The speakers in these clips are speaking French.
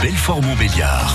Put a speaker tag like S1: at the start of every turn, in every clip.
S1: Belfort-Montbéliard.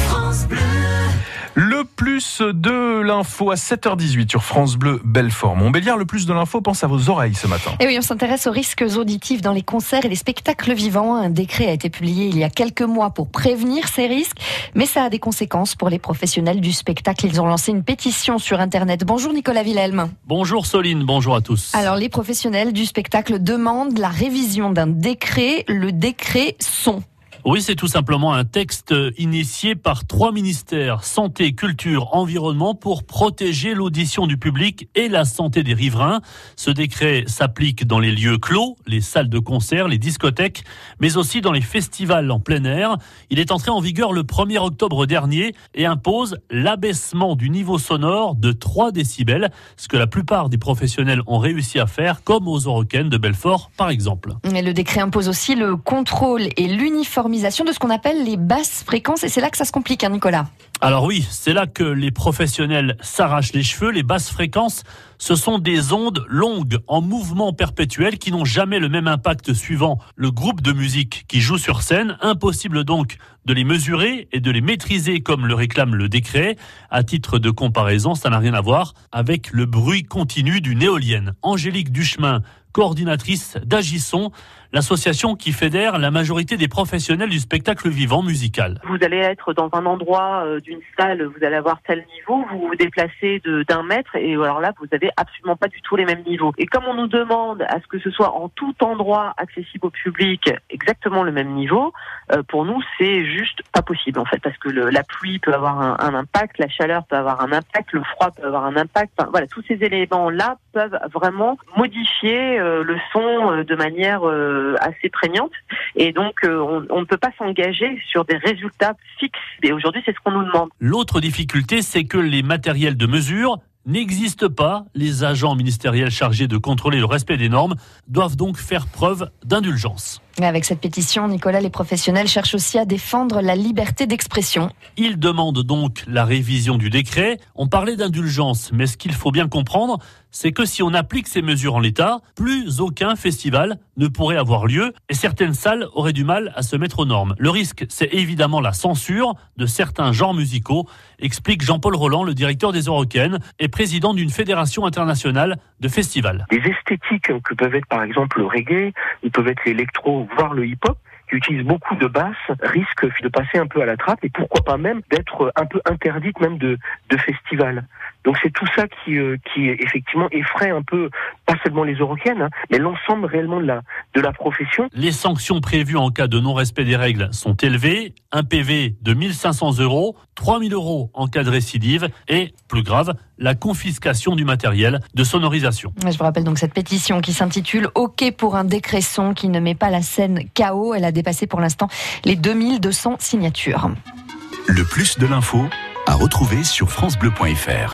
S2: Le plus de l'info à 7h18 sur France Bleu Belfort Montbéliard. Le plus de l'info pense à vos oreilles ce matin.
S3: Et oui, on s'intéresse aux risques auditifs dans les concerts et les spectacles vivants. Un décret a été publié il y a quelques mois pour prévenir ces risques, mais ça a des conséquences pour les professionnels du spectacle. Ils ont lancé une pétition sur Internet. Bonjour Nicolas Wilhelm.
S4: Bonjour Soline, bonjour à tous.
S3: Alors les professionnels du spectacle demandent la révision d'un décret, le décret son.
S4: Oui, c'est tout simplement un texte initié par trois ministères, santé, culture, environnement, pour protéger l'audition du public et la santé des riverains. Ce décret s'applique dans les lieux clos, les salles de concert, les discothèques, mais aussi dans les festivals en plein air. Il est entré en vigueur le 1er octobre dernier et impose l'abaissement du niveau sonore de 3 décibels, ce que la plupart des professionnels ont réussi à faire, comme aux Orocaines de Belfort, par exemple.
S3: Mais le décret impose aussi le contrôle et l'uniformisation de ce qu'on appelle les basses fréquences. Et c'est là que ça se complique, hein, Nicolas.
S4: Alors oui, c'est là que les professionnels s'arrachent les cheveux. Les basses fréquences, ce sont des ondes longues en mouvement perpétuel qui n'ont jamais le même impact suivant le groupe de musique qui joue sur scène. Impossible donc de les mesurer et de les maîtriser comme le réclame le décret. À titre de comparaison, ça n'a rien à voir avec le bruit continu d'une éolienne. Angélique Duchemin, coordinatrice d'Agisson, l'association qui fédère la majorité des professionnels du spectacle vivant musical.
S5: Vous allez être dans un endroit euh, d'une salle, vous allez avoir tel niveau, vous vous déplacez d'un mètre et alors là, vous avez absolument pas du tout les mêmes niveaux. Et comme on nous demande à ce que ce soit en tout endroit accessible au public exactement le même niveau, euh, pour nous, c'est juste pas possible en fait, parce que la pluie peut avoir un, impact, la chaleur peut avoir un impact, le froid peut avoir un impact. Voilà, tous ces éléments-là peuvent vraiment modifier euh, le son de manière assez prégnante. Et donc, on, on ne peut pas s'engager sur des résultats fixes. Et aujourd'hui, c'est ce qu'on nous demande.
S4: L'autre difficulté, c'est que les matériels de mesure n'existe pas. Les agents ministériels chargés de contrôler le respect des normes doivent donc faire preuve d'indulgence.
S3: Avec cette pétition, Nicolas, les professionnels cherchent aussi à défendre la liberté d'expression.
S4: Ils demandent donc la révision du décret. On parlait d'indulgence, mais ce qu'il faut bien comprendre, c'est que si on applique ces mesures en l'état, plus aucun festival ne pourrait avoir lieu et certaines salles auraient du mal à se mettre aux normes. Le risque, c'est évidemment la censure de certains genres musicaux, explique Jean-Paul Roland, le directeur des Eurocaines et président d'une fédération internationale de festivals.
S6: Des esthétiques que peuvent être par exemple le reggae, ils peuvent être l'électro, voire le hip-hop, qui utilise beaucoup de basses risquent de passer un peu à la trappe et pourquoi pas même d'être un peu interdite même de, de festival. Donc c'est tout ça qui, euh, qui effectivement effraie un peu, pas seulement les Eurocaines, hein, mais l'ensemble réellement de la, de la profession.
S4: Les sanctions prévues en cas de non-respect des règles sont élevées. Un PV de 1500 euros, 3000 euros en cas de récidive et, plus grave, la confiscation du matériel de sonorisation.
S3: Je vous rappelle donc cette pétition qui s'intitule OK pour un décret son qui ne met pas la scène KO. Elle a dépassé pour l'instant les 2200 signatures.
S1: Le plus de l'info à retrouver sur francebleu.fr.